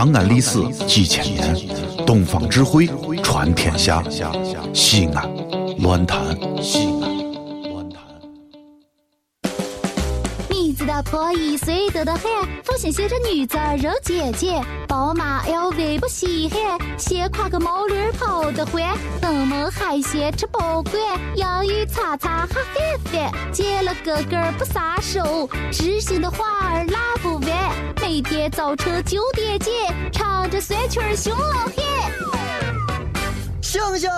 长安历史几千年，东方智慧传天下。西安，乱谈。你知道破一岁多的很，父亲写着女子肉姐姐，宝马 LV 不稀罕，先挎个毛驴跑得欢，登门海鲜吃不惯，洋芋擦擦哈翻翻，见了哥哥不撒手，知心的话儿拉不完，每天早晨九点见，唱着酸曲儿熊老汉。星星，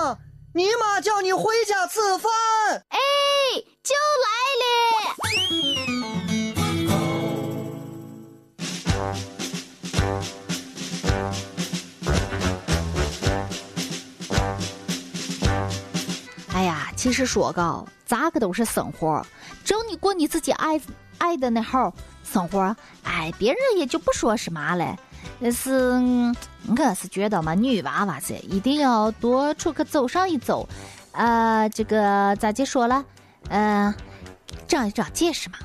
你妈叫你回家吃饭。哎，是说个咋个都是生活，只要你过你自己爱爱的那号生活，哎，别人也就不说什么了。但是我是觉得嘛，女娃娃子一定要多出去走上一走，呃，这个咋就说了，嗯，长一长见识嘛。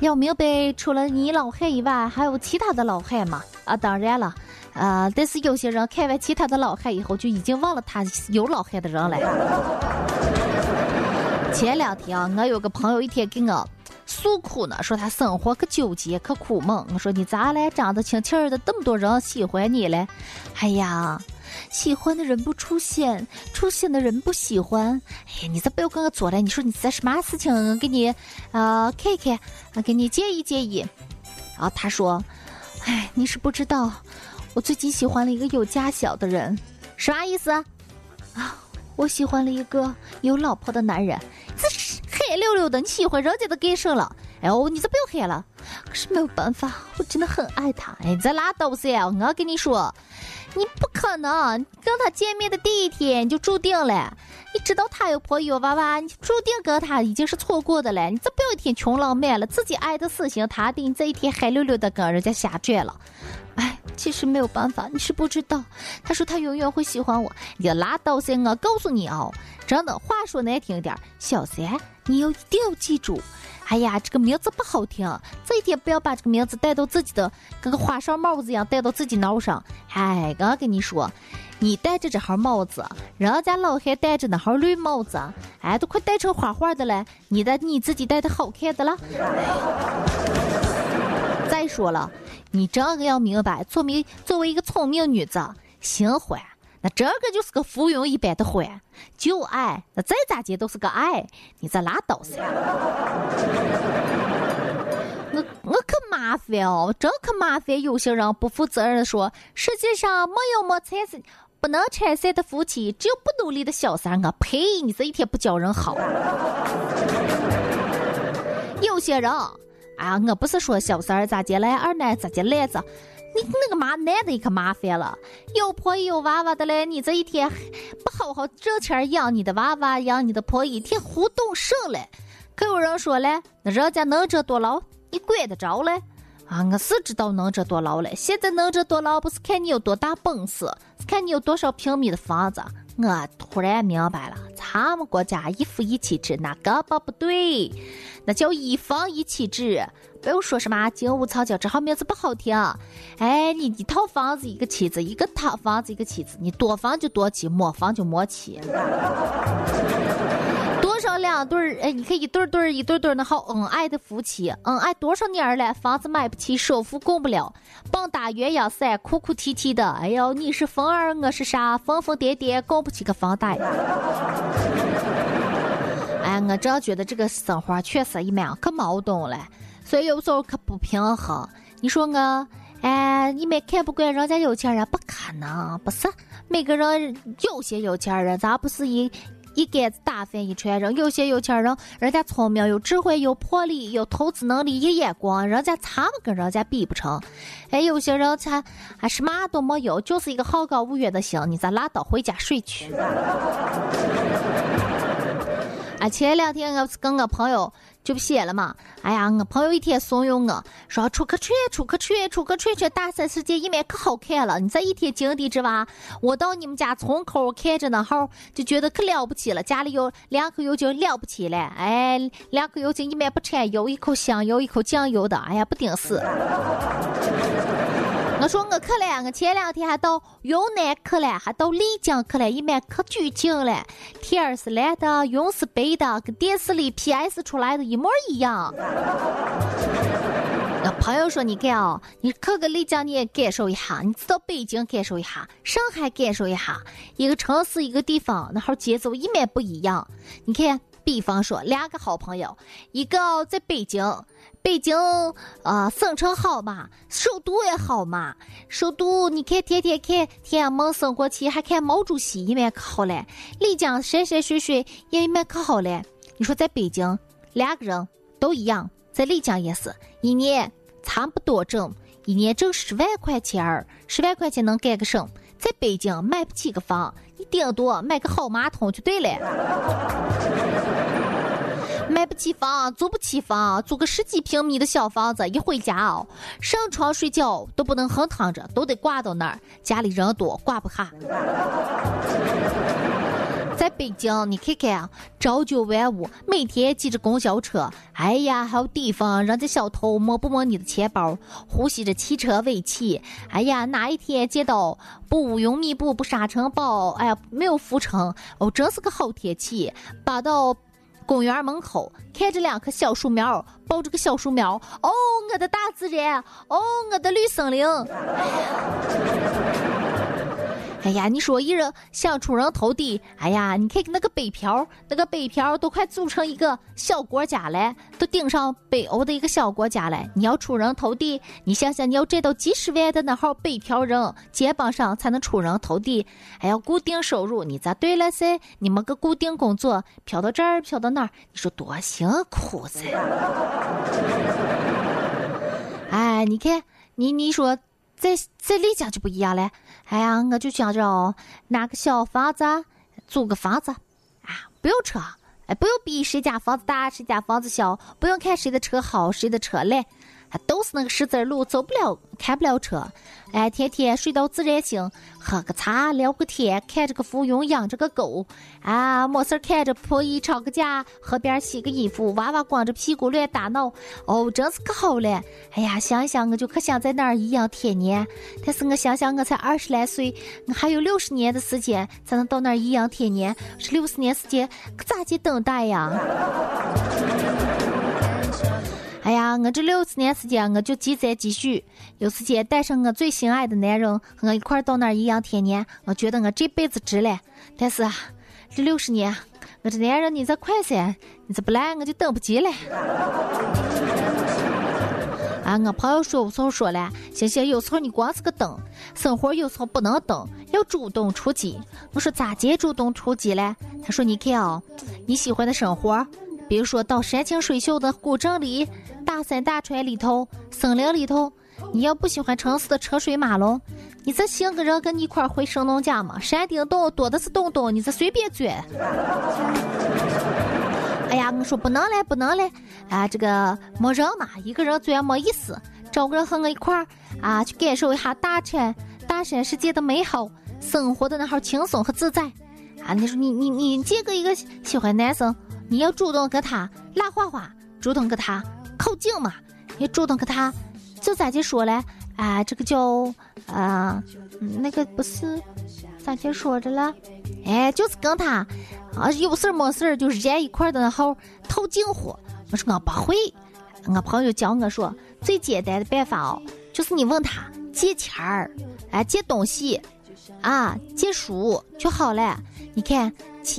要明白，除了你老汉以外，还有其他的老汉嘛。啊，当然了，啊，但是有些人看完其他的老汉以后，就已经忘了他有老汉的人了。前两天啊，我有个朋友一天给我诉苦呢，说他生活可纠结可苦闷。我说你咋嘞？长得清清的，这么多人喜欢你嘞？哎呀，喜欢的人不出现，出现的人不喜欢。哎呀，你咋不要跟我做嘞？你说你在什么事情？给你啊看看，啊给你建议建议。然后他说。哎，你是不知道，我最近喜欢了一个有家小的人，啥意思啊？我喜欢了一个有老婆的男人。这是黑溜溜的，你喜欢人家的干什了？哎呦，你这不要黑了。可是没有办法，我真的很爱他。哎，这拉倒噻！我跟你说，你不可能跟他见面的第一天就注定了。你知道他有婆有娃娃，你注定跟他已经是错过的了。你这不要一天穷浪漫了，自己爱的死心塌地，你这一天黑溜溜的跟人家瞎转了。哎，其实没有办法，你是不知道。他说他永远会喜欢我，你拉倒噻！我告诉你哦，真的话说难听点，小三你要一定要记住。哎呀，这个名字不好听，这一天不要把这个名字带到自己的跟个花哨帽子一样戴到自己脑上。哎，刚刚跟你说，你戴着这号帽子，人家老黑戴着那号绿帽子，哎，都快戴成花花的了。你的你自己戴的好看的了。再说了，你这个要明白，作为作为一个聪明女子，新欢。那这个就是个浮云一般的欢，旧爱那再咋接都是个爱，你这拉倒噻！我我可麻烦哦，这可麻烦。有些人不负责任的说，世界上没有没拆散不能拆散的夫妻，只有不努力的小三。我呸！你这一天不教人好。有些人，啊，我不是说小三儿咋接来，二奶咋接来着？你那个妈男的可麻烦了，有婆有娃娃的嘞，你这一天不好好挣钱养你的娃娃，养你的婆，一天胡动省嘞。可有人说嘞，那人家能者多劳，你管得着嘞？啊，我是知道能者多劳嘞。现在能者多劳不是看你有多大本事，是看你有多少平米的房子。我突然明白了，俺们国家一夫一妻制那根本不对，那叫一房一妻制。不用说什么金屋藏娇，这号名字不好听。哎，你一套房子一个妻子，一个套房子一个妻子，你多房就多妻，没房就没妻。两对儿？哎，你看一对对儿一对对儿那好恩爱的夫妻，恩爱多少年了？房子买不起，首付供不了，棒打鸳鸯伞，哭哭啼啼的。哎呦，你是风儿，我是沙，疯疯癫癫，供不起个房贷。哎，我真觉得这个生活确实一蛮可矛盾了。所以有时候可不平衡。你说我，哎，你们看不惯人家有钱人，不可能，不是每个人有些有钱人，咱不是一一竿子打翻一船人。有些有钱人，人家聪明、有智慧、有魄力、有投资能力、有眼光，人家咱们跟人家比不成。哎，有些人才啊什么都没有，就是一个好高骛远的心，你咋拉倒回家睡去？啊，前两天我是跟我朋友。就不写了嘛，哎呀，我朋友一天怂恿我说出去吹，出去吹，出去吹吹大三世界一面可好看了。你这一天井底之蛙，我到你们家村口看着那号，就觉得可了不起了。家里有两口油就了不起了，哎，两口油就一面不掺油，一口香油，一口酱油的，哎呀，不顶事。我说我去了，我前两天还到云南去了，还到丽江去了，一面可举景了，天是蓝的，云是白的，跟电视里 PS 出来的一模一样。那朋友说：“你看哦，你去个丽江你也感受一下，你到北京感受一下，上海感受一下，一个城市一个地方，那号节奏一面不一样。你看，比方说两个好朋友，一个在北京，北京啊，省城好嘛，首都也好嘛，首都你看天天看天安门升国旗，还看毛主席一面可好嘞，丽江山山水水也一面可好嘞。你说在北京两个人都一样。”在丽江也是一年差不多挣，一年挣十万块钱儿，十万块钱能干个什？在北京买不起个房，你顶多买个好马桶就对了。起房，租不起房，租个十几平米的小房子，一回家哦，上床睡觉都不能横躺着，都得挂到那儿。家里人多，挂不下。在北京，你看看，朝九晚五，每天挤着公交车，哎呀，还有地方让这小偷摸不摸你的钱包，呼吸着汽车尾气，哎呀，哪一天见到不乌云密布、不沙尘暴，哎呀，没有浮尘，哦，真是个好天气。扒到公园门口，看着两棵小树苗，抱着个小树苗，哦，我的大自然，哦，我的绿森林。哎呀，你说一人想出人头地，哎呀，你看看那个北漂，那个北漂都快组成一个小国家了，都顶上北欧的一个小国家了。你要出人头地，你想想，你要站到几十万的那号北漂人肩膀上才能出人头地。还要固定收入，你咋对了噻？你没个固定工作，飘到这儿，飘到那儿，你说多辛苦噻？哎，你看，你你说。在在丽江就不一样了，哎呀，我就想着哦，拿个小房子，租个房子，啊，不用车，哎，不用比谁家房子大，谁家房子小，不用看谁的车好，谁的车都是那个十字路，走不了，开不了车。哎，天天睡到自然醒，喝个茶，聊个天，看着个浮云，养着个狗。啊，没事看着婆姨吵个架，河边洗个衣服，娃娃光着屁股乱打闹。哦，真是可好了！哎呀，想想我就可想在那儿颐养天年。但是我想想，我才二十来岁，我还有六十年的时间才能到那儿颐养天年。这六十年时间可咋去等待呀？哎呀，我这六十年时间，我就积攒积蓄，有时间带上我最心爱的男人和我一块儿到那儿颐养天年，我觉得我这辈子值了。但是啊，这六十年，我这男人你再快噻，你再不来我就等不及了。啊，我朋友说，我时候说了，星星有时候你光是个等，生活有时候不能等，要主动出击。我说咋接主动出击嘞？他说你看哦，你喜欢的生活，比如说到山清水秀的古镇里。大山大川里头，森林里头，你要不喜欢城市的车水马龙，你这寻个人跟你一块儿回神农架嘛？山顶洞多的是洞洞，你这随便钻。哎呀，我说不能嘞，不能嘞，啊，这个没人嘛，一个人钻没意思，找个人和我一块儿啊，去感受一下大山大山世界的美好，生活的那号轻松和自在。啊，你说你你你见个一个喜欢男生，你要主动跟他拉话话，主动跟他。靠近嘛，你主动跟他，就咋就说嘞？啊，这个叫啊，那个不是咋就说着了？哎，就是跟他啊，有事儿没事儿就热一块儿的那号套近乎。我说我不会，我朋友教我说最简单的办法哦，就是你问他借钱儿，哎，借东西，啊，借书就好了。你看，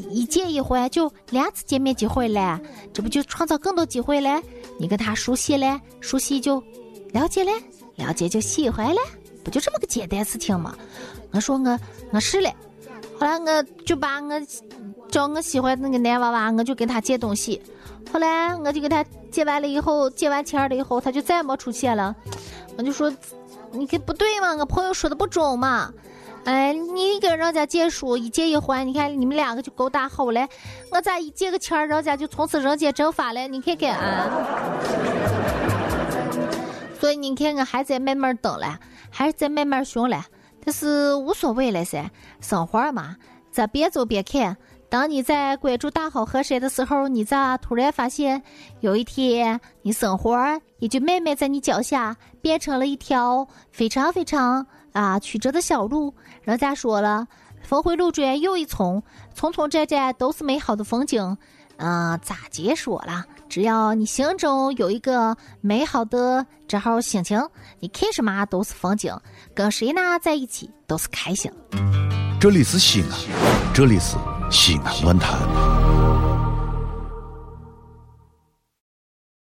一借一还就两次见面机会了，这不就创造更多机会了？你跟他熟悉了，熟悉就了解了，了解就喜欢了，不就这么个简单事情吗？我说我我是了，后来我就把我找我喜欢那个男娃娃，我就跟他借东西。后来我就给他借完了以后，借完钱了以后，他就再没出现了。我就说，你这不对嘛，我朋友说的不准嘛。哎，你跟人家借书一借一还，你看你们两个就够大好了。我咋一借个钱儿，人家就从此人间蒸发了？你看看啊！所以你看，我还在慢慢等了，还是在慢慢寻了，但是无所谓了噻。生活嘛，咱边走边看，当你在关注大好河山的时候，你咋突然发现有一天你生活也就慢慢在你脚下变成了一条非常非常啊曲折的小路？人家说了，峰回路转又一丛，丛丛站站都是美好的风景。嗯，咋解说了？只要你心中有一个美好的这号心情，你看什么都是风景，跟谁呢在一起都是开心。这里是西安，这里是西安论坛。